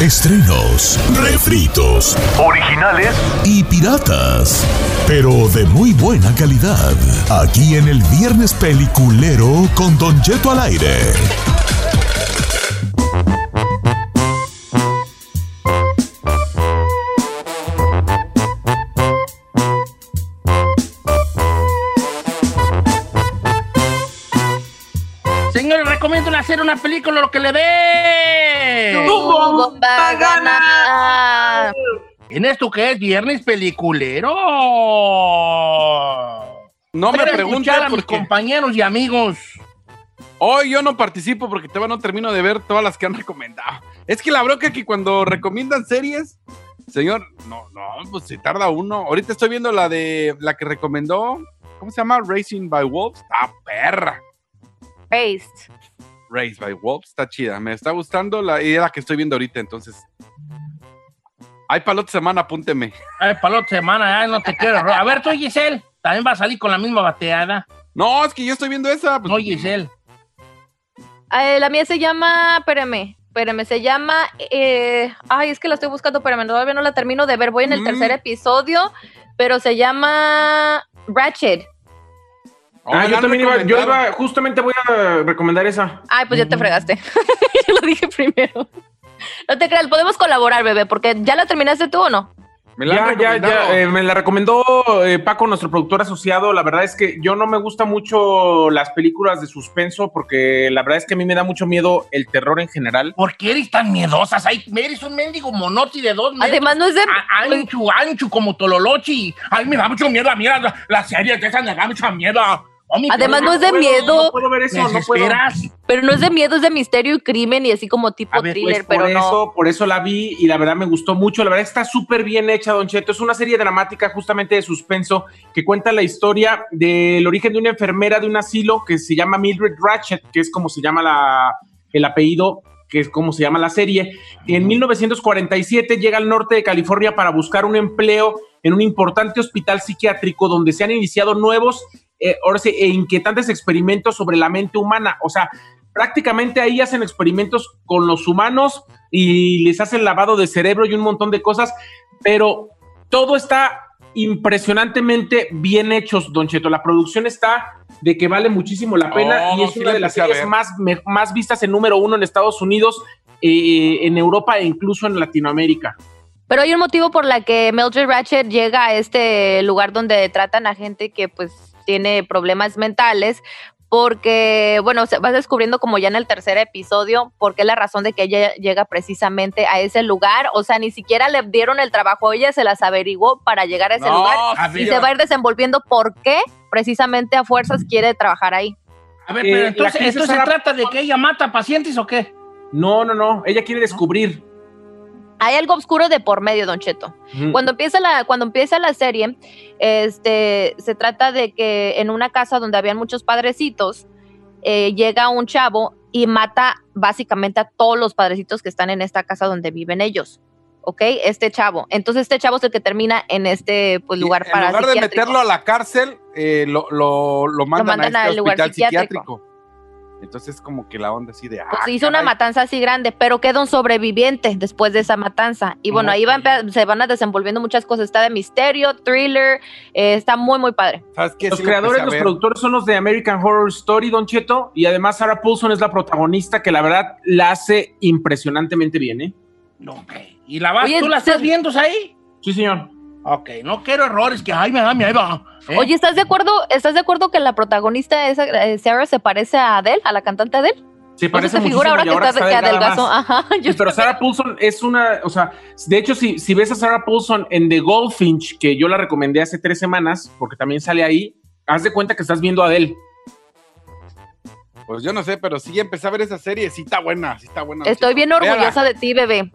Estrenos, refritos, Originales y piratas, pero de muy buena calidad. Aquí en el Viernes Peliculero con Don Jeto al aire. Señores, recomiendo hacer una película lo que le dé. Bomba gana. En esto que es Viernes Peliculero. No me preguntes a mis compañeros y amigos. hoy yo no participo porque todavía no termino de ver todas las que han recomendado. Es que la bronca es que cuando recomiendan series, señor, no, no, pues se tarda uno. Ahorita estoy viendo la de la que recomendó, ¿cómo se llama? Racing by Wolves. Está perra. Based. Race by Wolves, está chida. Me está gustando la la que estoy viendo ahorita, entonces. Ay, para la otra semana, apúnteme. Ay, para la otra semana, ay, no te quiero. A ver, tú, Giselle, también va a salir con la misma bateada. No, es que yo estoy viendo esa. pues, No, Giselle. Eh, la mía se llama, espérame, espérame, se llama, eh, ay, es que la estoy buscando, espérame, todavía no la termino de ver, voy en el Mm. tercer episodio, pero se llama Ratchet. Ah, yo también iba, yo iba, justamente voy a recomendar esa. Ay, pues ya te fregaste. yo lo dije primero. No te creas, podemos colaborar, bebé, porque ya la terminaste tú o no. Me la Ya, ya, ya, eh, me la recomendó eh, Paco, nuestro productor asociado. La verdad es que yo no me gusta mucho las películas de suspenso porque la verdad es que a mí me da mucho miedo el terror en general. ¿Por qué eres tan miedosas? Ay, eres un mendigo monoti de dos metros. Además, no es de. A- ancho, ancho, como Tololochi. Ay, me da mucho miedo, mira, la, la serie de esas me da mucha miedo. Además, no es de puedo- miedo, No puedo ver eso, ¿Me no puedo. pero no es de miedo, es de misterio y crimen y así como tipo ver, thriller, Pues por pero no. eso, por eso la vi y la verdad me gustó mucho. La verdad está súper bien hecha, Don Cheto. Es una serie dramática justamente de suspenso que cuenta la historia del origen de una enfermera de un asilo que se llama Mildred Ratchet, que es como se llama la, el apellido, que es como se llama la serie. En 1947 llega al norte de California para buscar un empleo en un importante hospital psiquiátrico donde se han iniciado nuevos eh, e inquietantes experimentos sobre la mente humana. O sea, prácticamente ahí hacen experimentos con los humanos y les hacen lavado de cerebro y un montón de cosas, pero todo está impresionantemente bien hechos, Don Cheto. La producción está de que vale muchísimo la pena Oh, y es sí una la de las series más, me- más vistas en número uno en Estados Unidos, eh, en Europa e incluso en Latinoamérica. Pero hay un motivo por la que Mildred Ratchet llega a este lugar donde tratan a gente que pues tiene problemas mentales, porque, bueno, se vas descubriendo como ya en el tercer episodio, por qué la razón de que ella llega precisamente a ese lugar, o sea, ni siquiera le dieron el trabajo, ella se las averiguó para llegar a ese No, lugar y se va a ir desenvolviendo por qué precisamente a fuerzas quiere trabajar ahí. a ver, Eh, pero la entonces, ¿esto se trata de que ella mata pacientes o qué? No, no, no, ella quiere descubrir. Hay algo oscuro de por medio, Don Cheto. Cuando empieza la, cuando empieza la serie, este, se trata de que en una casa donde habían muchos padrecitos, eh, llega un chavo y mata básicamente a todos los padrecitos que están en esta casa donde viven ellos. ¿Ok? Este chavo. Entonces, este chavo es el que termina en este pues, Y lugar en para lugar de meterlo a la cárcel, eh, lo, lo, lo mandan, mandan a al este lugar hospital psiquiátrico. psiquiátrico. Entonces, como que la onda así de. Pues ah, hizo una matanza así grande, pero queda un sobreviviente después de esa matanza. Y bueno, ahí se van a desenvolviendo muchas cosas. Está de misterio, thriller, eh, está muy, muy padre. ¿Sabes qué? Los Sí creadores, los productores son los de American Horror Story, Don Cheto, y además Sarah Paulson es la protagonista que la verdad la hace impresionantemente bien, ¿eh? Ok. ¿Y la vas, Oye, tú la estás viendo ahí? Sí, señor. Ok, no quiero errores que, ay, me da miedo. ¿eh? Oye, ¿estás de acuerdo? ¿Estás de acuerdo que la protagonista esa, eh, Sarah se parece a Adele, a la cantante Adele? Sí, ¿No se parece te figura ahora que, está, está que adelgazó? Ajá. Yo pero Sarah Paulson es una, o sea, de hecho, si, si ves a Sarah Paulson en The Goldfinch, que yo la recomendé hace tres semanas, porque también sale ahí, haz de cuenta que estás viendo a Adele. Pues yo no sé, pero sí empecé a ver esa serie. Sí está buena, sí está buena. Estoy bien Véala. orgullosa de ti, bebé.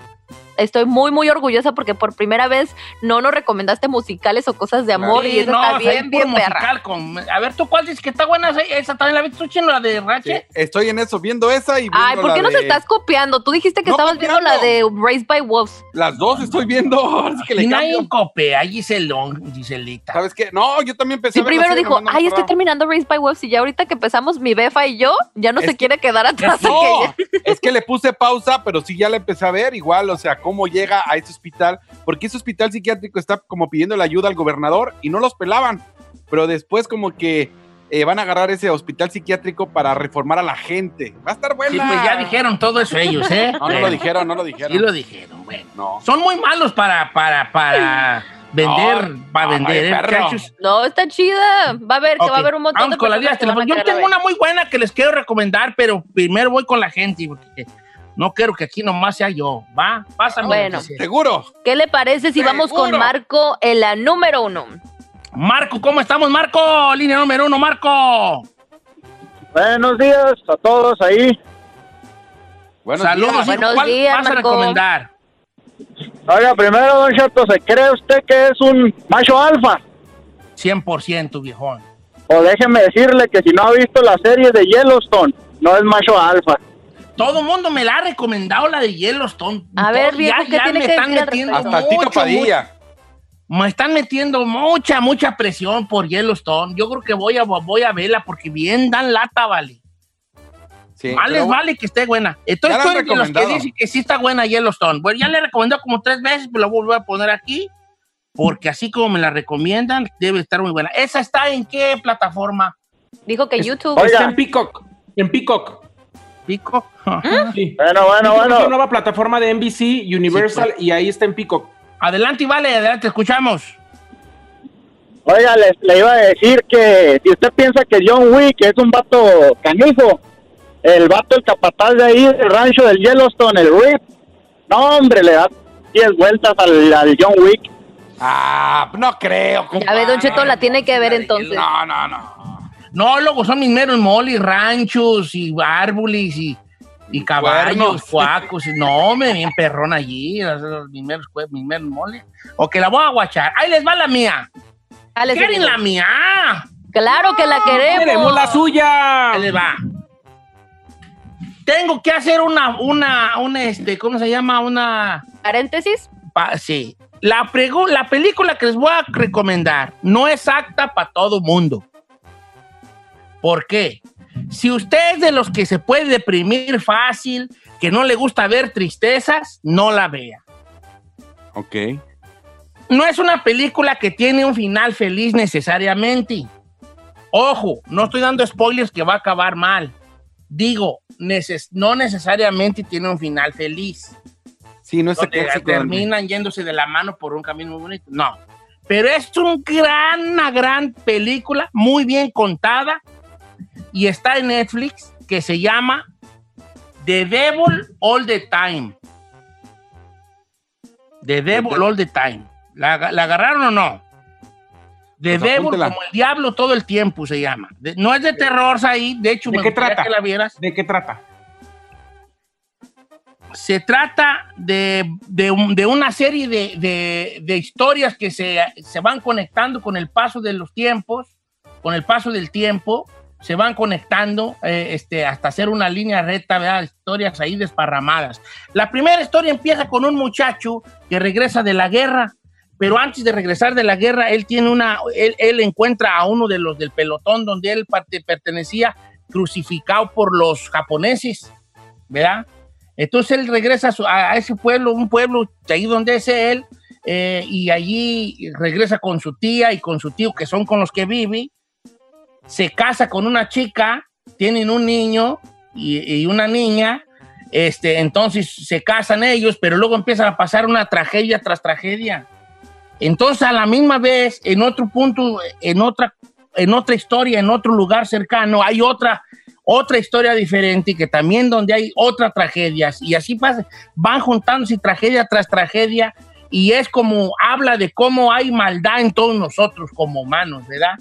Estoy muy, muy orgullosa porque por primera vez no nos recomendaste musicales o cosas de amor y Sí, eso no, está bien, bien perra. con- A ver, ¿tú cuál dices que está buena? Esa- también la viste tú, chino, la de Sí, Ratchet. estoy en eso, viendo esa y viendo Ay, ¿por qué la nos de- estás copiando? Tú dijiste que No estabas viendo la de Raised by Wolves. Las dos estoy viendo, así que le Y nadie cambio. copia, Giselón, Giselita. ¿Sabes qué? No, yo también empecé Sí, a ver la primero dijo, ay, estoy terminando Raised by Wolves y ya ahorita que empezamos mi befa y yo, ya no Es se que- quiere quedar atrás. de No, que ya- es que le puse pausa, pero sí ya la empecé a ver igual, o sea, cómo llega a ese hospital, porque ese hospital psiquiátrico está como pidiendo la ayuda al gobernador y no los pelaban, pero después como que eh, van a agarrar ese hospital psiquiátrico para reformar a la gente. Va a estar buena. Sí, pues ya dijeron todo eso ellos, ¿eh? No, no lo dijeron, no lo dijeron. Sí lo dijeron, bueno. No. Son muy malos para, para, para vender, No, para no, vender, ¿eh, perro. muchachos? No, está chida. Va a ver que Ok, va a haber un montón Vamos de con las personas vías que van a telefónicas. Yo tengo una muy buena que les quiero recomendar, pero primero voy con la gente, porque no quiero que aquí nomás sea yo, ¿va? Pásame. Bueno. Seguro. ¿Qué le parece si vamos con. Marco en la número uno? Marco, ¿cómo estamos, Marco? Línea número uno, Marco. Buenos días a todos ahí. Buenos Saludos. días. Buenos ¿Cuál días, vas a Marco. recomendar? Oiga, primero, don Chato, ¿se cree usted que es un macho alfa? 100%, viejón. O déjeme decirle que si no ha visto la serie de Yellowstone, no es macho alfa. Todo el mundo me la ha recomendado la de Yellowstone. A ver, Todo- viejo, ¿qué tiene me que están metiendo? Hasta Tito mucho, Padilla. Me están metiendo mucha, mucha presión por Yellowstone. Yo creo que voy a, voy a verla porque bien dan lata, vale. Sí, Vale, pero- vale que esté buena. Entonces, Ya tú eres de los que dicen que sí está buena Yellowstone. Bueno, ya le he recomendado como tres veces, pero la voy a poner aquí. Porque así como me la recomiendan, debe estar muy buena. ¿Esa está en qué plataforma? Dijo que YouTube. Oiga. Está en Peacock. En Peacock. ¿Pico? Sí. Bueno, bueno, Es una bueno. nueva plataforma de NBC, Universal, pues. y ahí está en Peacock. adelante, vale, adelante, escuchamos. Oiga, le, le iba a decir que si usted piensa que John Wick es un vato canijo, el vato, el capataz de ahí, del rancho del Yellowstone, el Rip, no, hombre, le da 10 vueltas al, al John Wick. Ah, no creo. Ya ve, Don Cheto, la tiene que ver entonces. No, no, no. No, luego son mis meros molis, ranchos y árboles y, y caballos, cuacos. y- No, me bien perrón allí, mis meros, mis meros molis. O que la voy a guachar. Ahí les va la mía. Dale, ¿Quieren la mía? Claro que la ¡Queremos queremos. la suya! Ahí les va. Tengo que hacer una, una, una, este, ¿cómo se llama? Una, Paréntesis. pa- sí. La, la película que les voy a recomendar no es apta para todo mundo. ¿Por qué? Si usted es de los que se puede deprimir fácil, que no le gusta ver tristezas, no la vea. Ok. No es una película que tiene un final feliz necesariamente. Ojo, no estoy dando spoilers que va a acabar mal. Digo, neces- no necesariamente tiene un final feliz. Sí, no es terminan yéndose de la mano por un camino muy bonito. No. Pero es un gran, una gran película, muy bien contada, y está en Netflix, que se llama The Devil All the Time. The Devil All the Time. ¿La, la agarraron o no? The Pues Devil, apúntela. como el diablo todo el tiempo se llama. De- no es de terror, ahí. De hecho, ¿De me qué trata? que la vieras. ¿De qué trata? se trata de, de un- de una serie de historias que se, se van conectando con el paso de los tiempos, con el paso del tiempo, se van conectando eh, este, hasta hacer una línea recta, ¿verdad? Historias ahí desparramadas. La primera historia empieza con un muchacho que regresa de la guerra, pero antes de regresar de la guerra, él tiene una, él, encuentra a uno de los del pelotón donde él pertenecía crucificado por los japoneses, ¿verdad? Entonces él regresa a ese pueblo, un pueblo de ahí donde es él, eh, y allí regresa con su tía y con su tío, que son con los que vive. Se casa con una chica, tienen un niño y, y una niña. Este, entonces se casan ellos, pero luego empiezan a pasar una tragedia tras tragedia. Entonces, a la misma vez, en otro punto, en otra, en otra historia, en otro lugar cercano, hay otra otra historia diferente que también donde hay otras tragedias y así pasa, van juntándose tragedia tras tragedia y es como habla de cómo hay maldad en todos nosotros como humanos, ¿verdad?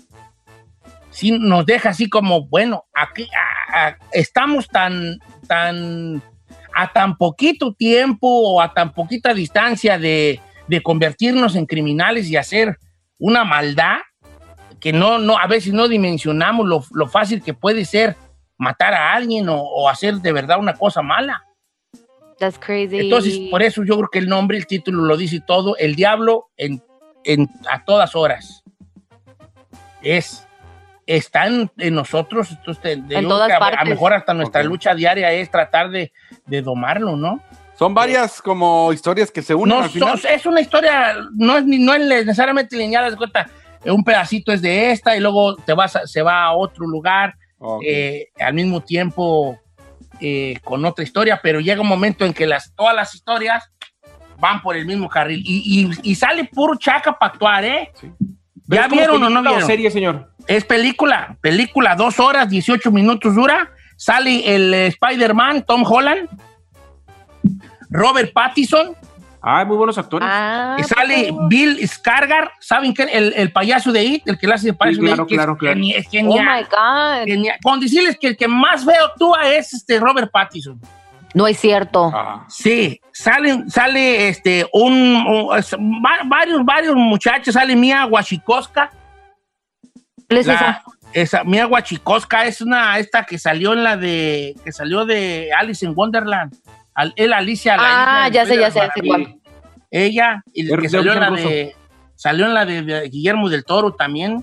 Sí, nos deja así como, bueno, aquí a- a- estamos tan, tan a tan poquito tiempo o a tan poquita distancia de, de convertirnos en criminales y hacer una maldad que no, no, a veces no dimensionamos lo, lo fácil que puede ser matar a alguien o, o hacer de verdad una cosa mala. That's crazy. Entonces, por eso yo creo que el nombre, el título lo dice todo. El diablo en, en- a todas horas. Es. Está en, nosotros. Entonces, En todas que a- A lo partes. mejor hasta nuestra lucha diaria es tratar de, de domarlo, ¿no? Son varias como historias que se unen No, al final. so- es una historia, no es, ni- no es necesariamente lineal, de cuenta. Un pedacito es de esta y luego te vas a- se va a otro lugar Ok. eh, al mismo tiempo eh, con otra historia, pero llega un momento en que las, todas las historias van por el mismo carril y, y- y sale puro chaca para actuar, ¿eh? ¿Pero ¿Ya vieron o no vieron? serie, señor? Es película, película, dos horas, 18 minutos dura. Sale el Spider-Man, Tom Holland, Robert Pattinson, Ah, muy buenos actores. Ah, y sale pues, Bill Skarsgård, ¿saben qué? El, el payaso de It, el que le hace el payaso Sí, claro, de It, que claro, es, claro. Oh my God. genial. Con decirles que el que más feo actúa es este Robert Pattinson. No es cierto. Ajá. Sí, sale, sale este, un, varios, varios muchachos, sale Mia Huachicosca. ¿Cuál es La- esa? esa Mia Huachicosca es una, esta que salió en la de, que salió de Alice in Wonderland. Al, el Alicia. la Ah, ya sé, ya sé. Ella, y De- que salió en la de, salió en la de, Guillermo del Toro también.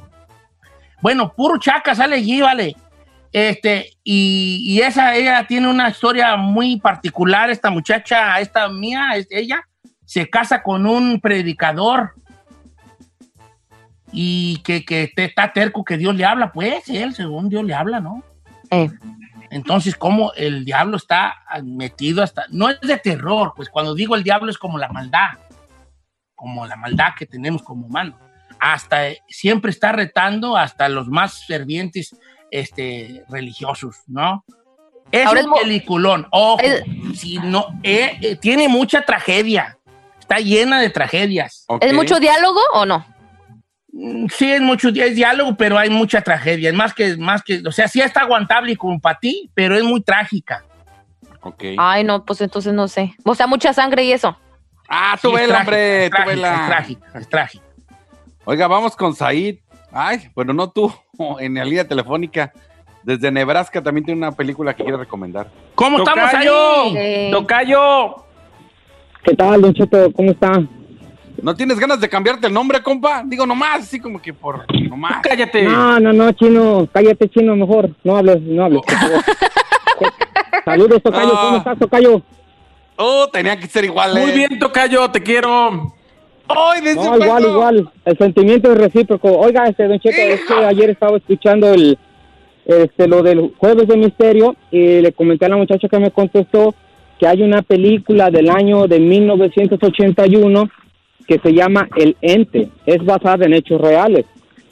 Bueno, puro chaca sale allí, vale. Este, y, y esa, ella tiene una historia muy particular, esta muchacha, esta mía, es- ella, se casa con un predicador y que, que te- está terco que Dios le habla, pues, él, según Dios le habla, ¿no? Eh. Entonces, como el diablo está metido hasta... No es de terror, pues cuando digo el diablo es como la maldad, como la maldad que tenemos como humanos. Hasta eh, siempre está retando hasta los más fervientes este, religiosos, ¿no? Es Ahora un es mo- peliculón. Ojo, Es- si no, eh, eh, tiene mucha tragedia. Está llena de tragedias. ¿Es mucho diálogo o no? Mm, Sí, es mucho es diálogo, pero hay mucha tragedia. Es más que, más que, o sea, sí está aguantable como para ti, pero es muy trágica. Ok. Ay, no, pues entonces no sé. O sea, mucha sangre y eso. Ah, Sí, tú es vela, trágica, hombre, es tú trágica, vela. es trágica, es trágica. Oiga, vamos con Said. Ay, bueno, no tú, en la línea telefónica. Desde Nebraska también tiene una película que quiere recomendar. ¿Cómo estamos ahí? Eh, Tocayo. ¿Qué tal, Don Cheto? ¿Cómo está? ¿No tienes ganas de cambiarte el nombre, compa? Digo, nomás, así como que por nomás. Cállate. No, no, no, chino. Cállate, chino, mejor. No hables, no hables. por favor. Saludos, Tocayo. No. ¿Cómo estás, Tocayo? Oh, tenía que ser igual. Muy eh. bien, Tocayo, te quiero. ¡Ay, de ese No, igual, igual. El sentimiento es recíproco. Oiga, este, Don Cheto, es que ayer estaba escuchando el, este, lo del Jueves de Misterio y le comenté a la muchacha que me contestó que hay una película del año de 1981 que se llama El Ente. Es basada en hechos reales.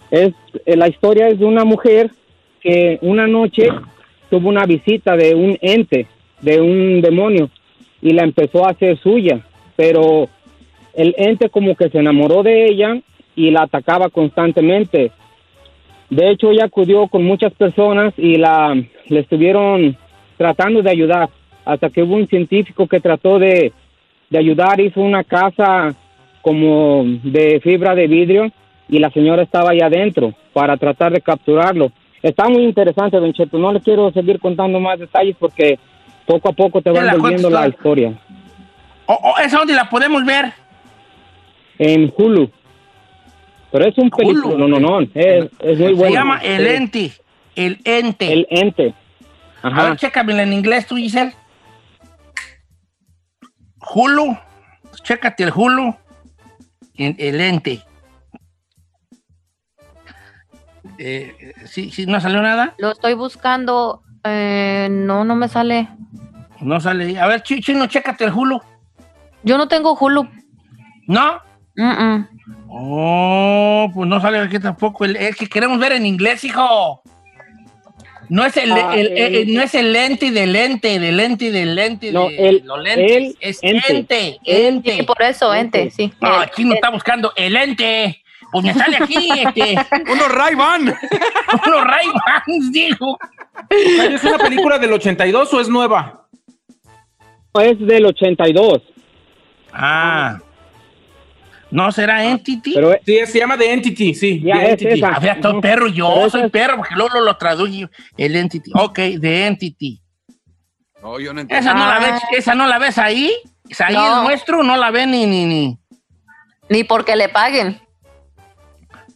Es, eh, la historia es de una mujer que una noche tuvo una visita de un ente, de un demonio, y la empezó a hacer suya, pero el ente como que se enamoró de ella y la atacaba constantemente. De hecho, ella acudió con muchas personas y la le estuvieron tratando de ayudar, hasta que hubo un científico que trató de, de ayudar, hizo una casa como de fibra de vidrio y la señora estaba ahí adentro para tratar de capturarlo. Está muy interesante, Don Cheto. No le quiero seguir contando más detalles porque poco a poco te van volviendo la historia. ¿O, o esa dónde la podemos ver? En Hulu. Pero es un película, no, no, no. Es, es muy Se bueno. llama El Sí. Ente. El Ente. El ente. A Ajá. ver, chécamela en inglés tú, Giselle. Hulu. Chécate el Hulu. El Ente. Eh, ¿sí, sí, no salió nada? Lo estoy buscando. Eh, no, no me sale. No sale. A ver, Chi- Chino, chécate el Hulu. Yo no tengo Hulu. ¿No? Mm, mm. Oh, pues no sale aquí tampoco. El- Es que queremos ver en inglés, hijo. No es el, Ah, el- el- el- no es el lente del lente, del lente, del lente, No, de el- los lentes. el es ente. ente, ente. Sí, por eso, ente, sí. No, aquí no está buscando el ente. Pues me sale aquí, este, Uno Ray-Ban. unos Ray-Bans, dijo. ¿Es una película del 82 o es nueva? es del 82. Ah. ¿No será Entity? Pero es- Sí, se llama The Entity, sí. Ya, The es Entity. esa. A ver, estoy Ujú. perro, yo Pero soy esa perro, porque luego lo traduje el Entity. Ok, The Entity. No, yo no entiendo. ¿Esa no, la Ah. ves, ¿Esa no la ves ahí? ¿Es ahí No. el nuestro? No la ves ni, ni, ni. Ni porque le paguen.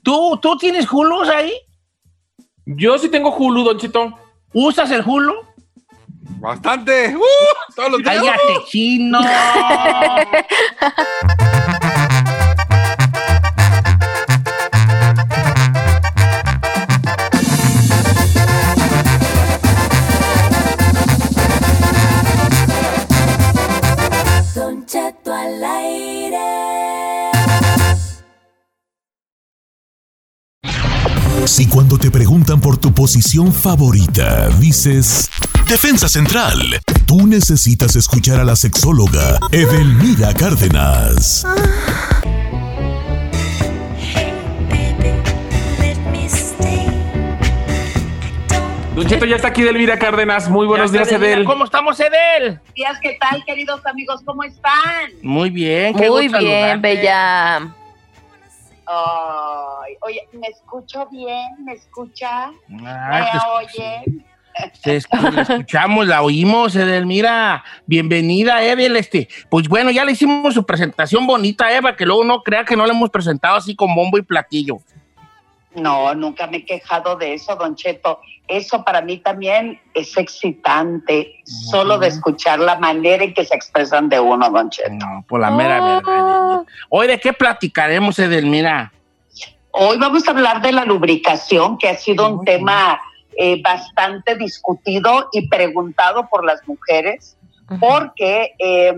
¿Tú, ¿Tú tienes Hulu ahí? Yo sí tengo Hulu, Don Cheto. ¿Usas el Hulu? Bastante. ¡Uh! todos los días. Cállate, chino. Si cuando te preguntan por tu posición favorita, dices Defensa Central, tú necesitas escuchar a la sexóloga Edelmira Cárdenas. Don Cheto ya está aquí Delvira Cárdenas. Muy buenos días, Edelmira. Edel. ¿Cómo estamos, Edel? días, ¿qué tal, queridos amigos? ¿Cómo están? Muy bien, qué Muy bien, saludarte. bella. Ay, oye, ¿me escucho bien? ¿Me escucha? Ah, ¿Me oyen? te escu- la escuchamos, la oímos, Edelmira. Bienvenida, Edel. Este, pues bueno, ya le hicimos su presentación bonita, Eva, que luego no crea que no le hemos presentado así con bombo y platillo. No, nunca me he quejado de eso, Don Cheto. Eso para mí también es excitante, solo de escuchar la manera en que se expresan de uno, Don Cheto. No, por la mera verdad. Hoy, ¿de qué platicaremos, Edelmira? Hoy vamos a hablar de la lubricación, que ha sido un tema eh, bastante discutido y preguntado por las mujeres, porque eh,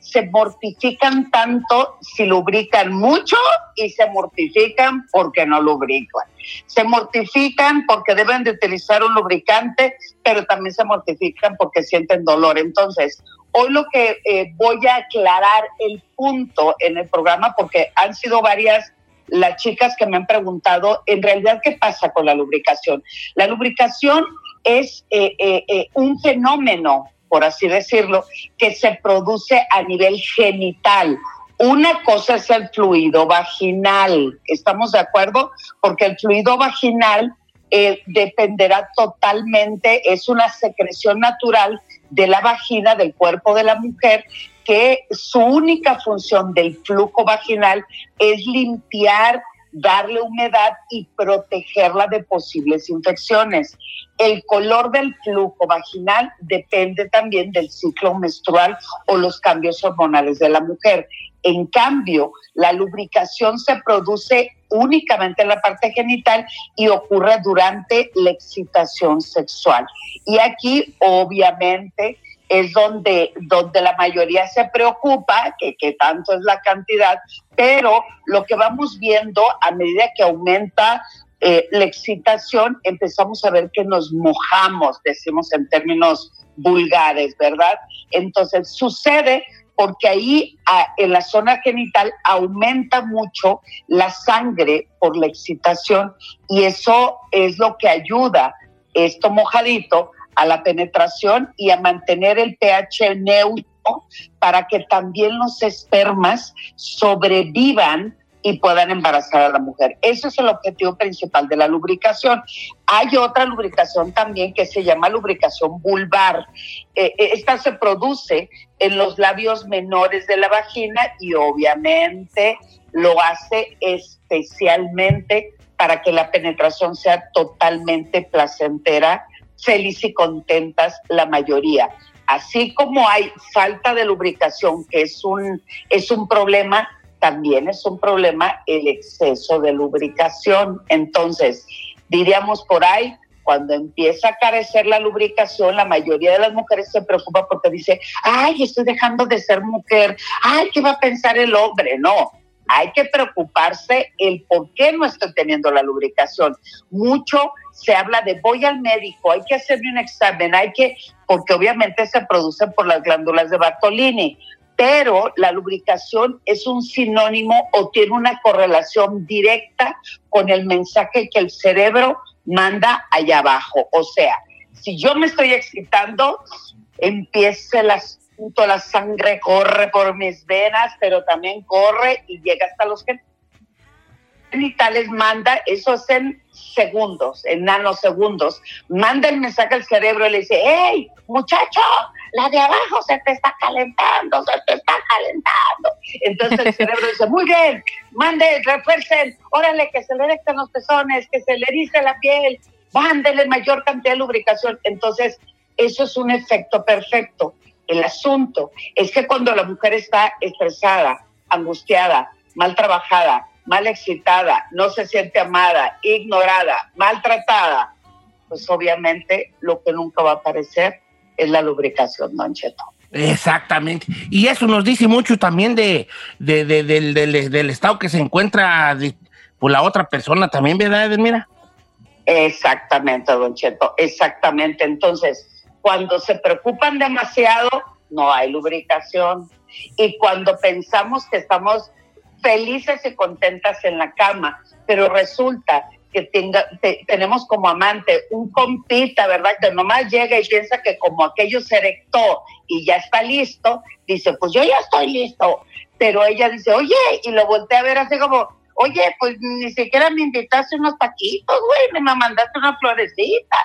se mortifican tanto si lubrican mucho y se mortifican porque no lubrican. Se mortifican porque deben de utilizar un lubricante, pero también se mortifican porque sienten dolor. Entonces, hoy lo que eh, voy a aclarar el punto en el programa, porque han sido varias las chicas que me han preguntado, en realidad, ¿qué pasa con la lubricación? La lubricación es eh, eh, eh, un fenómeno, por así decirlo, que se produce a nivel genital. Una cosa es el fluido vaginal, ¿estamos de acuerdo? Porque el fluido vaginal eh, dependerá totalmente, es una secreción natural de la vagina, del cuerpo de la mujer, que su única función del flujo vaginal es limpiar, darle humedad y protegerla de posibles infecciones. El color del flujo vaginal depende también del ciclo menstrual o los cambios hormonales de la mujer. En cambio, la lubricación se produce únicamente en la parte genital y ocurre durante la excitación sexual. Y aquí, obviamente, es donde, donde la mayoría se preocupa, que, que tanto es la cantidad, pero lo que vamos viendo a medida que aumenta eh, la excitación, empezamos a ver que nos mojamos, decimos en términos vulgares, ¿verdad? Entonces sucede porque ahí en la zona genital aumenta mucho la sangre por la excitación y eso es lo que ayuda esto mojadito a la penetración y a mantener el pH neutro para que también los espermas sobrevivan y puedan embarazar a la mujer. Ese es el objetivo principal de la lubricación. Hay otra lubricación también que se llama lubricación vulvar. Eh, esta se produce en los labios menores de la vagina y obviamente lo hace especialmente para que la penetración sea totalmente placentera, feliz y contentas la mayoría. Así como hay falta de lubricación, que es un, es un problema, también es un problema el exceso de lubricación. Entonces, diríamos por ahí, cuando empieza a carecer la lubricación, la mayoría de las mujeres se preocupa porque dice, ay, estoy dejando de ser mujer, ay, ¿qué va a pensar el hombre? No, hay que preocuparse el por qué no estoy teniendo la lubricación. Mucho se habla de voy al médico, hay que hacerme un examen, hay que, porque obviamente se producen por las glándulas de Bartolini, pero la lubricación es un sinónimo o tiene una correlación directa con el mensaje que el cerebro manda allá abajo. O sea, si yo me estoy excitando, empiece las punto la sangre corre por mis venas, pero también corre y llega hasta los genitales, manda, eso es en segundos, en nanosegundos, manda el mensaje al cerebro y le dice, hey, muchacho, la de abajo se te está calentando, se te está calentando. Entonces el cerebro dice, muy bien, mande, refuercen, órale, que se le erecten los pezones, que se le erice la piel, mándele mayor cantidad de lubricación. Entonces, eso es un efecto perfecto. El asunto es que cuando la mujer está estresada, angustiada, mal trabajada, mal excitada, no se siente amada, ignorada, maltratada, pues obviamente lo que nunca va a aparecer es la lubricación, Don Cheto. Exactamente. Y eso nos dice mucho también de, de- de- del, del- del estado que se encuentra por la otra persona también, ¿verdad, Edelmira? Exactamente, Don Cheto, exactamente. Entonces, cuando se preocupan demasiado, no hay lubricación. Y cuando pensamos que estamos felices y contentas en la cama, pero resulta que tenga, te- tenemos como amante un compita, ¿verdad? Que nomás llega y piensa que como aquello se erectó y ya está listo, dice, pues yo ya estoy listo. Pero ella dice, oye, y lo voltea a ver así como, oye, pues ni siquiera me invitaste unos taquitos, güey, me mandaste una florecita.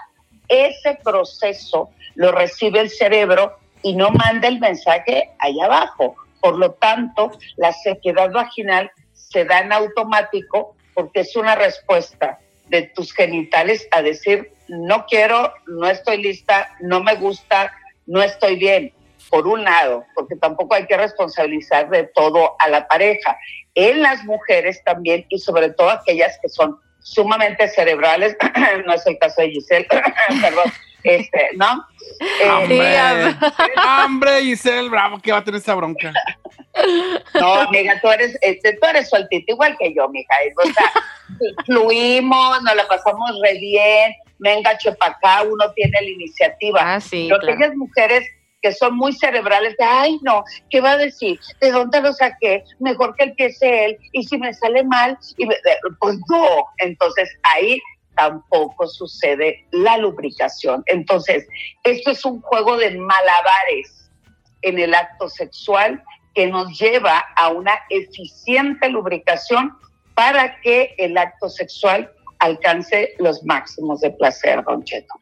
Ese proceso lo recibe el cerebro y no manda el mensaje allá abajo. Por lo tanto, la sequedad vaginal se da en automático porque es una respuesta de tus genitales a decir, no quiero, no estoy lista, no me gusta, no estoy bien. Por un lado, porque tampoco hay que responsabilizar de todo a la pareja. En las mujeres también, y sobre todo aquellas que son sumamente cerebrales, no es el caso de Giselle, perdón, este, ¿no? Eh, Hombre, hombre, Giselle, bravo, que va a tener esa bronca. No, amiga, tú eres, este, tú eres sueltita igual que yo, mija. O sea, fluimos, nos la pasamos re bien, venga, para acá, uno tiene la iniciativa. Ah, sí, Pero claro. aquellas mujeres que son muy cerebrales, de, ay, no, ¿qué va a decir? ¿De dónde lo saqué? Mejor que empiece él, y si me sale mal, y me- pues no. Entonces ahí tampoco sucede la lubricación. Entonces, esto es un juego de malabares en el acto sexual que nos lleva a una eficiente lubricación para que el acto sexual alcance los máximos de placer, Don Cheto.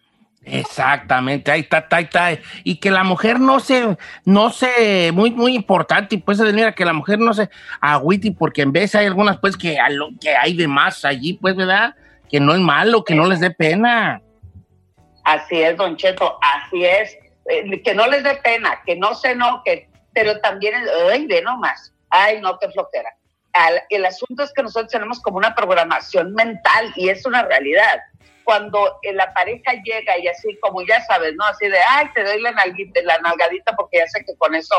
Exactamente, ahí está, ahí está. Y que la mujer no se, no se, muy, muy importante, pues mira, que la mujer no se agüite, porque en vez hay algunas, pues, que, que hay de más allí, pues, ¿verdad? Que no es malo, que no les dé pena. Así es, Don Cheto, así es. Eh, que no les dé pena, que no se enoquen, pero también, ay, ve nomás, ay, no, qué flojera. El asunto es que nosotros tenemos como una programación mental y es una realidad. Cuando eh, la pareja llega y así como ya sabes, ¿no? Así de, ay, te doy la, nalguita, la nalgadita porque ya sé que con eso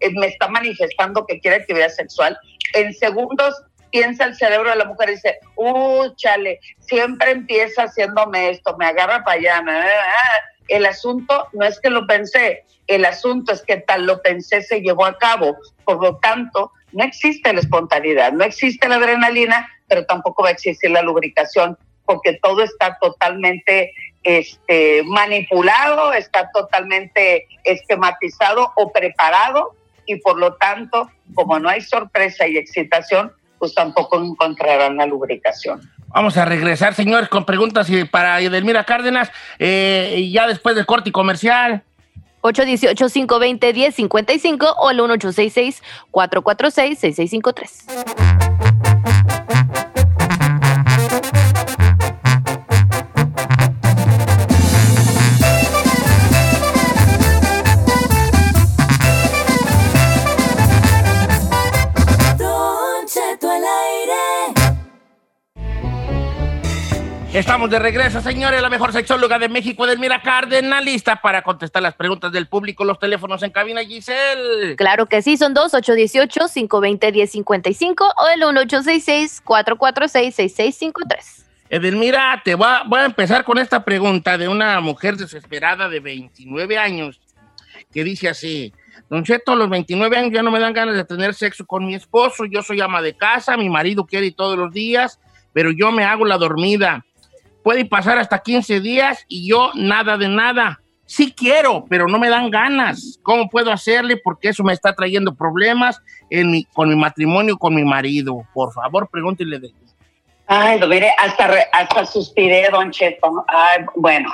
eh, me está manifestando que quiere actividad sexual. En segundos piensa el cerebro de la mujer y dice, uh, chale, siempre empieza haciéndome esto, me agarra para allá. ah". El asunto no es que lo pensé, el asunto es que tal lo pensé se llevó a cabo. Por lo tanto, no existe la espontaneidad, no existe la adrenalina, pero tampoco va a existir la lubricación, porque todo está totalmente este, manipulado, está totalmente esquematizado o preparado, y por lo tanto, como no hay sorpresa y excitación, pues tampoco encontrarán la lubricación. Vamos a regresar, señores, con preguntas para Edelmira Cárdenas, eh, y ya después del corte comercial. 818-520-1055 o el 1866-446-6653. Estamos de regreso, señores, la mejor sexóloga de México, Edelmira Cárdenas, lista para contestar las preguntas del público, los teléfonos en cabina, Giselle. Claro que sí, son dos, 818-520-1055 o el 1866-446-6653. Edelmira, te voy a, voy a empezar con esta pregunta de una mujer desesperada de 29 años que dice así, Don Cheto, a los 29 años ya no me dan ganas de tener sexo con mi esposo, yo soy ama de casa, mi marido quiere ir todos los días, pero yo me hago la dormida. Puede pasar hasta 15 días y yo nada de nada. sí quiero, pero no me dan ganas. ¿Cómo puedo hacerle? Porque eso me está trayendo problemas en mi- con mi matrimonio, con mi marido. Por favor, pregúntele de Ay, mire, hasta, hasta suspiré, don Cheto. Bueno,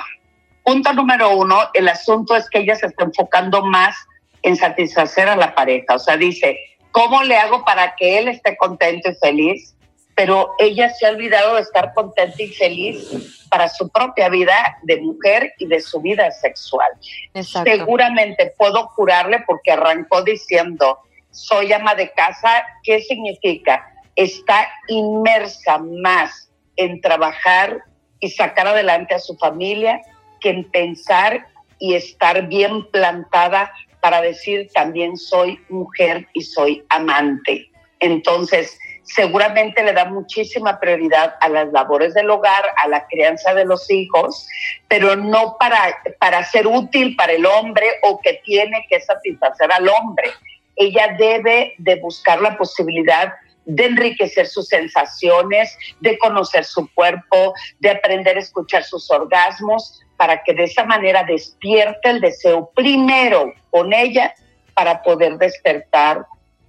punto número uno, el asunto es que ella se está enfocando más en satisfacer a la pareja. O sea, dice, ¿cómo le hago para que él esté contento y feliz? Pero ella se ha olvidado de estar contenta y feliz para su propia vida de mujer y de su vida sexual. Exacto. Seguramente puedo curarle porque arrancó diciendo, soy ama de casa. ¿Qué significa? Está inmersa más en trabajar y sacar adelante a su familia que en pensar y estar bien plantada para decir también soy mujer y soy amante. Entonces, seguramente le da muchísima prioridad a las labores del hogar, a la crianza de los hijos, pero no para, para ser útil para el hombre o que tiene que satisfacer al hombre. Ella debe de buscar la posibilidad de enriquecer sus sensaciones, de conocer su cuerpo, de aprender a escuchar sus orgasmos, para que de esa manera despierte el deseo primero con ella para poder despertar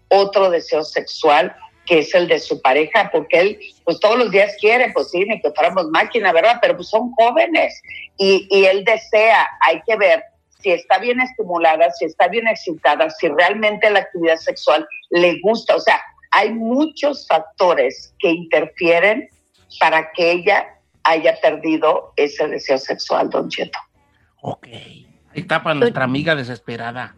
otro deseo sexual que es el de su pareja, porque él pues todos los días quiere, pues sí, ni que fuéramos máquina, ¿verdad? Pero pues son jóvenes y, y él desea, hay que ver si está bien estimulada, si está bien excitada, si realmente la actividad sexual le gusta, o sea, hay muchos factores que interfieren para que ella haya perdido ese deseo sexual, don Cheto. Ok. Ahí está para nuestra amiga desesperada.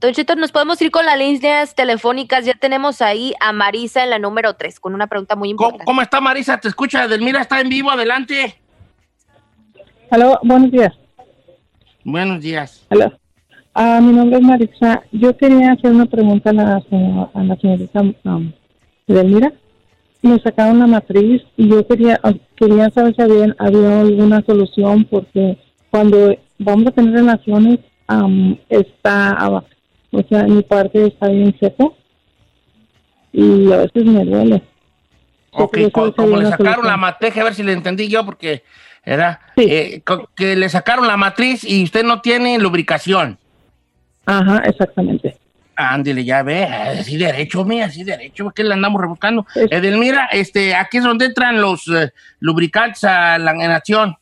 Don Cheto, nos podemos ir con las líneas telefónicas. Ya tenemos ahí a Marisa en la número 3 con una pregunta muy ¿Cómo, importante. cómo está Marisa? ¿Te escucha? Delmira está en vivo, adelante. Aló, buenos días. Buenos días. Aló. Ah, mi nombre es Marisa. Yo quería hacer una pregunta a la, señora- a la señorita um, Edelmira. Me sacaron la matriz y yo quería ah, quería saber si había, había alguna solución porque cuando vamos a tener relaciones am, está, o sea, mi parte está bien seco y a veces me duele. Ok, como le sacaron solución. la matriz, a ver si le entendí yo, porque era Sí. eh, que le sacaron la matriz y usted no tiene lubricación. Ajá, exactamente. Ándele, ya ve, así derecho, mía, así derecho, ¿qué le andamos rebuscando? Es- Edelmira, este, aquí es donde entran los eh, lubricantes a la en acción.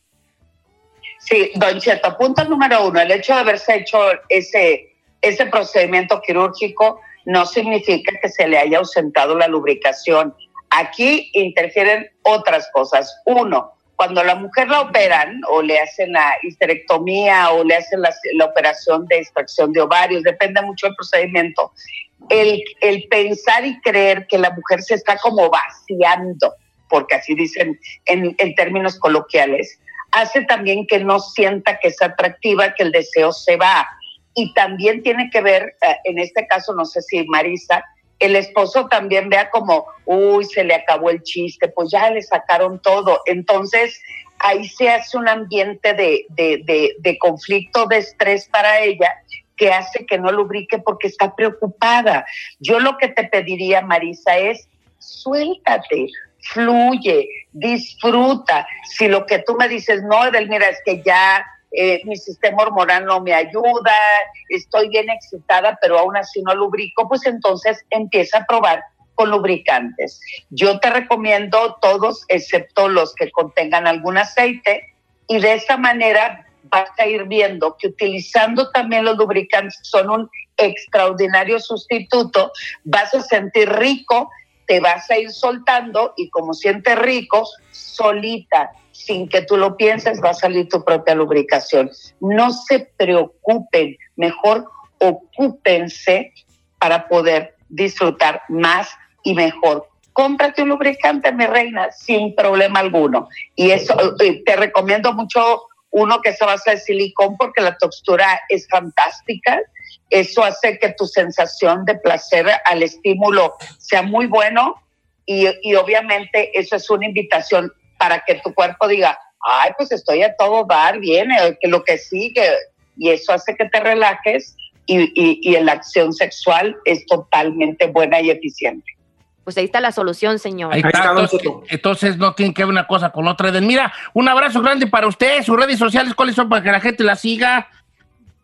Sí, don Cheto, punto número uno, el hecho de haberse hecho ese, ese procedimiento quirúrgico no significa que se le haya ausentado la lubricación. Aquí interfieren otras cosas. Uno, cuando la mujer la operan o le hacen la histerectomía o le hacen la, la operación de extracción de ovarios, depende mucho del procedimiento, el, el pensar y creer que la mujer se está como vaciando, porque así dicen en, en términos coloquiales, hace también que no sienta que es atractiva, que el deseo se va. Y también tiene que ver, eh, en este caso, no sé si Marisa, el esposo también vea como, uy, se le acabó el chiste, pues ya le sacaron todo. Entonces, ahí se hace un ambiente de, de, de, conflicto, de estrés para ella, que hace que no lubrique porque está preocupada. Yo lo que te pediría, Marisa, es suéltate, fluye, disfruta. Si lo que tú me dices, no, Edelmira, es que ya eh, mi sistema hormonal no me ayuda, estoy bien excitada, pero aún así no lubrico, pues entonces empieza a probar con lubricantes. Yo te recomiendo todos, excepto los que contengan algún aceite, y de esa manera vas a ir viendo que utilizando también los lubricantes son un extraordinario sustituto, vas a sentir rico, te vas a ir soltando y como sientes rico, solita, sin que tú lo pienses, va a salir tu propia lubricación. No se preocupen, mejor ocúpense para poder disfrutar más y mejor. Cómprate un lubricante, mi reina, sin problema alguno. Y eso eh, te recomiendo mucho uno que se basa de silicón porque la textura es fantástica. Eso hace que tu sensación de placer al estímulo sea muy bueno y, y obviamente eso es una invitación para que tu cuerpo diga, ay, pues estoy a todo dar, viene, lo que sigue. Y eso hace que te relajes y, y, y la acción sexual es totalmente buena y eficiente. Pues ahí está la solución, señor. Ahí está, entonces, no tiene que ver una cosa con otra. Edelmira, un abrazo grande para usted, sus redes sociales, ¿cuáles son para que la gente la siga?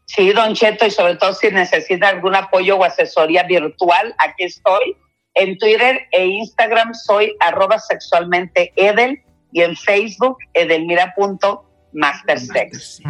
Sí, Don Cheto, y sobre todo si necesita algún apoyo o asesoría virtual, aquí estoy. En Twitter e Instagram soy arroba sexualmente Edel y en Facebook edelmira.mastersex.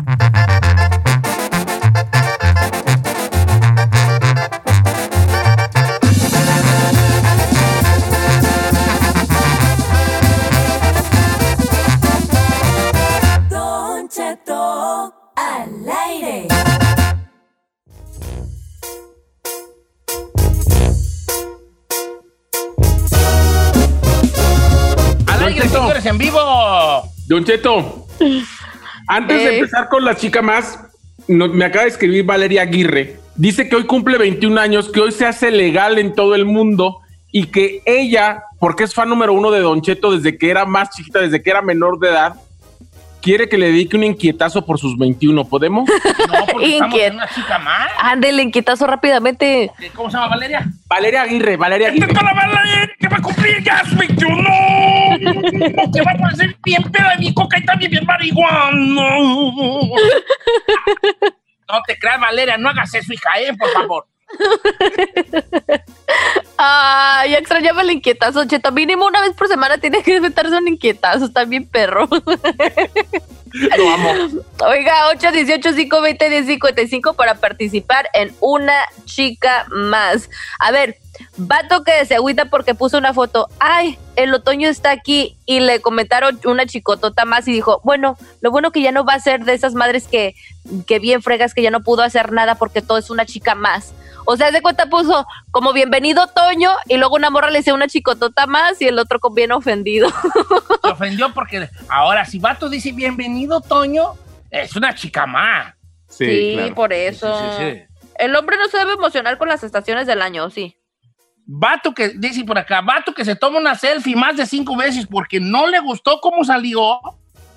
señores, en vivo. Don Cheto, antes de Ey. empezar con la chica más, no- me acaba de escribir Valeria Aguirre. Dice que hoy cumple 21 años, que hoy se hace legal en todo el mundo y que ella, porque es fan número uno de Don Cheto desde que era más chiquita, desde que era menor de edad, quiere que le dedique un inquietazo por sus 21. ¿Podemos? No, porque estamos en una chica más. Ándele, inquietazo rápidamente. ¿Cómo se llama Valeria? Valeria Aguirre, Valeria Aguirre. la Valeria que va a cumplir ya sus 21. Que va a parecer bien peda de mi coca y también bien marihuana. No te creas, Valeria, no hagas eso, hija, eh, por favor. Ay, extrañaba el inquietazo, Cheto. Mínimo una vez por semana tiene que inventarse un inquietazo. Está bien perro. Lo amo. Oiga, 818-520-1055 para participar en una chica más. A ver, vato que se agüita porque puso una foto. Ay, el otoño está aquí. Y le comentaron una chicotota más y dijo, bueno, lo bueno que ya no va a ser de esas madres que, que bien fregas que ya no pudo hacer nada porque todo es una chica más. O sea, de cuenta puso como bienvenido otoño y luego una morra le hizo una chicotota más y el otro con bien ofendido. Se ofendió porque ahora, si Vato dice bienvenido, Toño, es una chica más. Sí, claro. por eso. Sí, sí, sí. El hombre no se debe emocionar con las estaciones del año, ¿sí? Vato que, dice por acá, vato que se toma una selfie más de cinco veces porque no le gustó cómo salió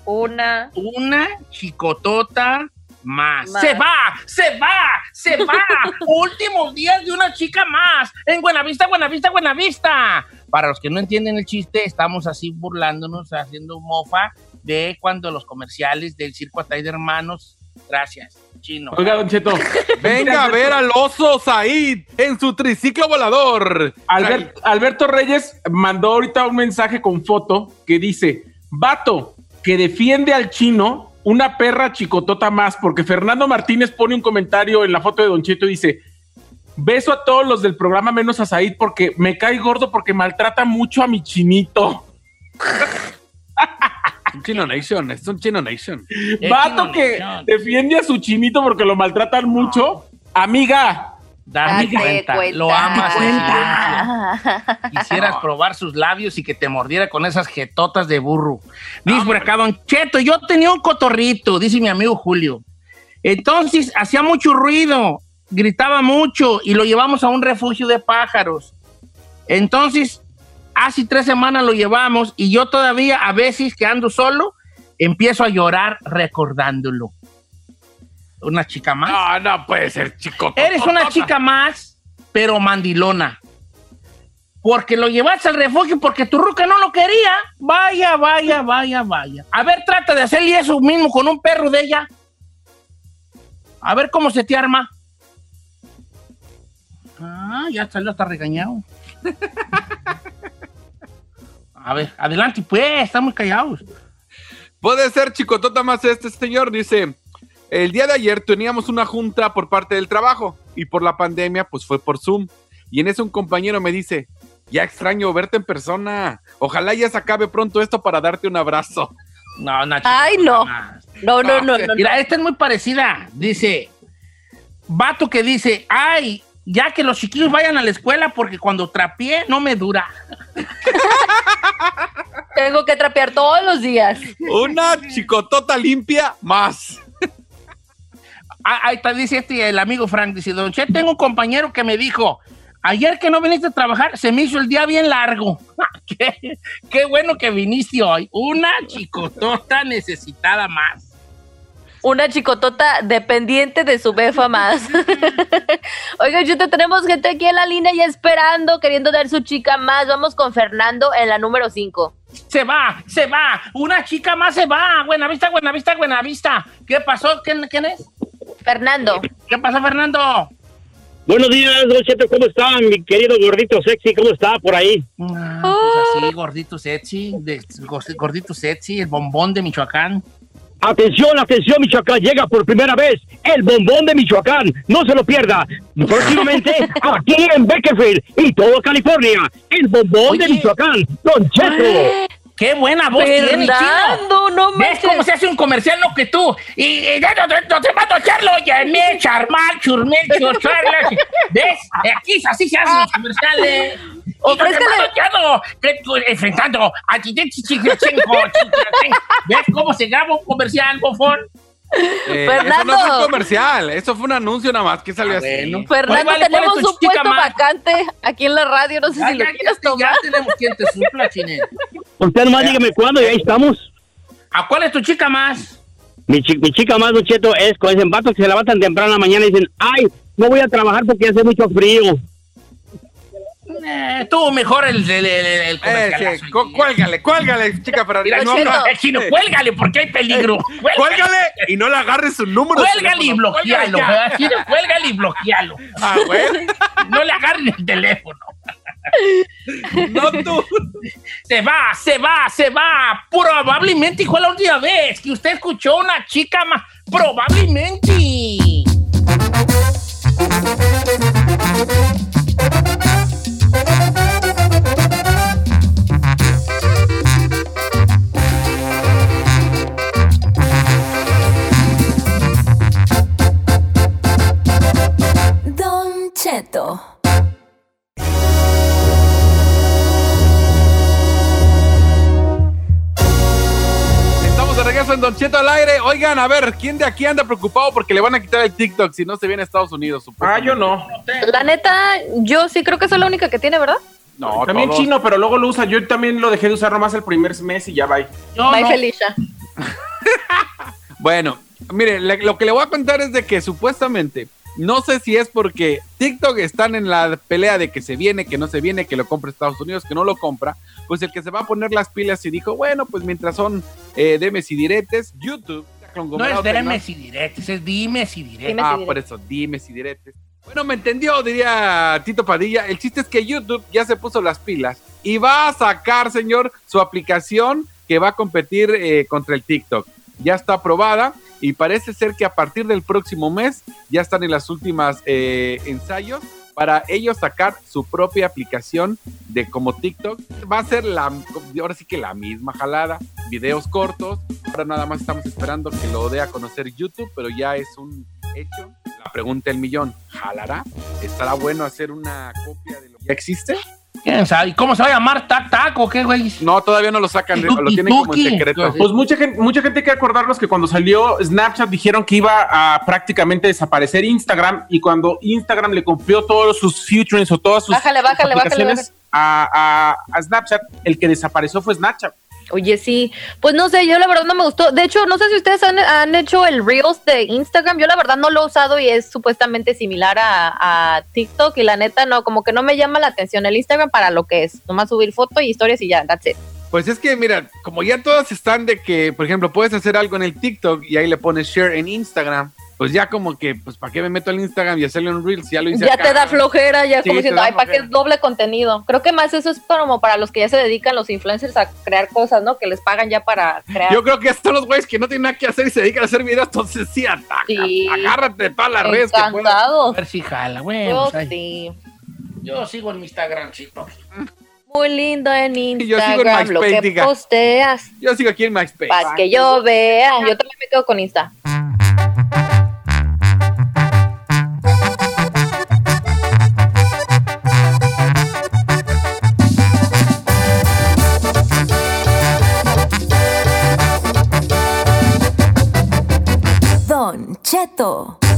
Una. una chicotota más. Más. Se va, se va, se va. Últimos días de una chica más. En Buenavista, Buenavista, Buenavista. Para los que no entienden el chiste, estamos así burlándonos, haciendo mofa de cuando los comerciales del circo Atay de Hermanos. Gracias, chino. Oiga, Don Cheto. Venga a ver al oso Said en su triciclo volador. Albert- Alberto Reyes mandó ahorita un mensaje con foto que dice, vato que defiende al chino, una perra chicotota más, porque Fernando Martínez pone un comentario en la foto de Don Cheto y dice, beso a todos los del programa menos a Said porque me cae gordo porque maltrata mucho a mi chinito. Un Chino Nation, es un Chino Nation. Vato que Nation. defiende a su chinito porque lo maltratan mucho. Amiga, Dame cuenta, cuenta. lo amas en Cuenta. Quisieras probar sus labios y que te mordiera con esas jetotas de burro. Dice por acá, Don Cheto, yo tenía un cotorrito, dice mi amigo Julio. Entonces hacía mucho ruido, gritaba mucho y lo llevamos a un refugio de pájaros. Entonces, hace tres semanas lo llevamos y yo todavía a veces que ando solo, empiezo a llorar recordándolo. Una chica más. No, no puede ser chico. Eres una chica más, pero mandilona. Porque lo llevaste al refugio porque tu ruca no lo quería. Vaya, vaya, vaya, vaya. A ver, trata de hacerle eso mismo con un perro de ella. A ver cómo se te arma. Ah, ya salió hasta regañado. A ver, adelante, pues, estamos callados. Puede ser chicotota más este señor, dice. El día de ayer teníamos una junta por parte del trabajo y por la pandemia pues fue por Zoom. Y en eso un compañero me dice, ya extraño verte en persona. Ojalá ya se acabe pronto esto para darte un abrazo. No, una chica Ay, no. más. No, no, no, no. no. Mira, esta es muy parecida. Dice, vato que dice, ay, ya que los chiquillos vayan a la escuela porque cuando trapié no me dura. Tengo que trapear todos los días. Una chicotota limpia más. Ah, ahí está, dice este, el amigo Frank, dice, Don Che, tengo un compañero que me dijo, ayer que no viniste a trabajar, se me hizo el día bien largo. qué, qué bueno que viniste hoy. Una chicotota necesitada más. Una chicotota dependiente de su befa más. Oiga, Chuto, tenemos gente aquí en la línea ya esperando, queriendo dar su chica más. Vamos con Fernando en la número 5. Se va, se va, una chica más se va. Buena vista, buena vista, buena vista. ¿Qué pasó? ¿Quién, quién es? Fernando. ¿Qué pasa, Fernando? Buenos días, Don Cheto, ¿cómo está? Mi querido gordito sexy, ¿cómo está por ahí? Ah, pues así, gordito sexy, de- gordito sexy, el bombón de Michoacán. Atención, atención, Michoacán, llega por primera vez el bombón de Michoacán. No se lo pierda. Próximamente aquí en Beckerfield y todo California. El bombón de. Michoacán, Don Cheto. ¡Qué buena voz tiene, chino! Fernando, no ¿Ves manches. cómo se hace un comercial no que tú? Y, ya no, te- no te mato a echarlo, ya me charmal, churmel, churcharlas. ¿Ves? Aquí así se hacen los comerciales. Ofrézcale. Ofrézcale. Enfrentando a. ¿Ves cómo se graba un comercial, bofón? Eh, Fernando. Eso no fue comercial, eso fue un anuncio nada más que salió así. bueno. Fernando, ¿Cuál- cuál es tenemos un puesto más? vacante aquí en la radio. No sé Ya, si lo ya, quieres ya, tomar. ya tenemos quien te supla, Chinel. Usted nomás dígame cuándo y ahí estamos. ¿A cuál es tu chica más? Mi, chi- mi chica más, Don Cheto, es con ese vatos que se levantan temprano en la mañana y dicen, ay, no voy a trabajar porque hace mucho frío. Eh, tú mejor el, el, el, el Eh, sí, cuélgale, cuélgale, chica Ferrari. Mira, No, chino, no. eh, chino, cuélgale porque hay peligro. Cuélgale, Cuélgale y no le agarres su número. cuélgale y bloquealo. Chino, cuélgale y bloquealo. Ah, güey. No le agarren el teléfono. No tú. Se va, se va, se va. Probablemente fue la última vez que usted escuchó una chica más. Probablemente. Cheto. Estamos de regreso en Don Cheto al aire. Oigan, a ver, ¿quién de aquí anda preocupado porque le van a quitar el TikTok si no se viene a Estados Unidos? Ah, yo no. La neta, yo sí creo que soy la única que tiene, ¿verdad? No, también todos. chino, pero luego lo usa. Yo también lo dejé de usar nomás el primer mes y ya va. Yo Bye, no. Felicia. Bueno, mire, le- lo que le voy a contar es de que supuestamente, no sé si es porque TikTok están en la pelea de que se viene, que no se viene, que lo compra Estados Unidos, que no lo compra, pues el que se va a poner las pilas y dijo, bueno, pues mientras son eh, demes y diretes, YouTube, No es tecnológico- si diretes, es dime si diretes. Ah, por eso, dimes y diretes. Bueno, me entendió, diría Tito Padilla. El chiste es que YouTube ya se puso las pilas y va a sacar, señor, su aplicación que va a competir eh, contra el TikTok. Ya está aprobada y parece ser que a partir del próximo mes ya están en las últimas eh, ensayos para ellos sacar su propia aplicación de como TikTok. Va a ser la, ahora sí que la misma jalada, videos cortos. Ahora nada más estamos esperando que lo dé a conocer YouTube, pero ya es un hecho. La pregunta del millón, ¿jalará? ¿Estará bueno hacer una copia de lo que ya existe? ¿Quién sabe? ¿Y ¿Cómo se va a llamar? ¿Tac, tac o qué, güey? No, todavía no lo sacan, lo tienen como en secreto. Pues mucha gente, mucha gente hay que acordarnos que cuando salió Snapchat dijeron que iba a prácticamente desaparecer Instagram y cuando Instagram le cumplió todos sus featurings o todas sus Bájale, bájale, bájale, aplicaciones A, a- a Snapchat, el que desapareció fue Snapchat. Oye, sí. Pues no sé, yo la verdad no me gustó. De hecho, no sé si ustedes han, han hecho el Reels de Instagram. Yo la verdad no lo he usado y es supuestamente similar a, a TikTok. Y la neta, no, como que no me llama la atención el Instagram para lo que es. Nomás subir foto y historias y ya, that's it. Pues es que, mira, como ya todas están de que, por ejemplo, puedes hacer algo en el TikTok y ahí le pones share en Instagram, pues ya como que, pues, ¿para qué me meto al Instagram y hacerle un Reels? Ya lo hice Ya acá. te da flojera, ya Sí, como diciendo, ay, ¿para qué doble contenido? Creo que más eso es como para los que ya se dedican los influencers a crear cosas, ¿no? Que les pagan ya para crear. Yo creo que estos los güeyes que no tienen nada que hacer y se dedican a hacer videos, entonces sí, ataca, Sí. agárrate todas las redes que puedas. A ver si jala, güey. Yo pues, sí. Yo sigo en mi Instagramcito. Muy lindo en Yo sigo en Instagram lo MySpace, que diga. posteas. Yo sigo aquí en MySpace. Para que yo vea. Yo también me quedo con Insta. Cheto.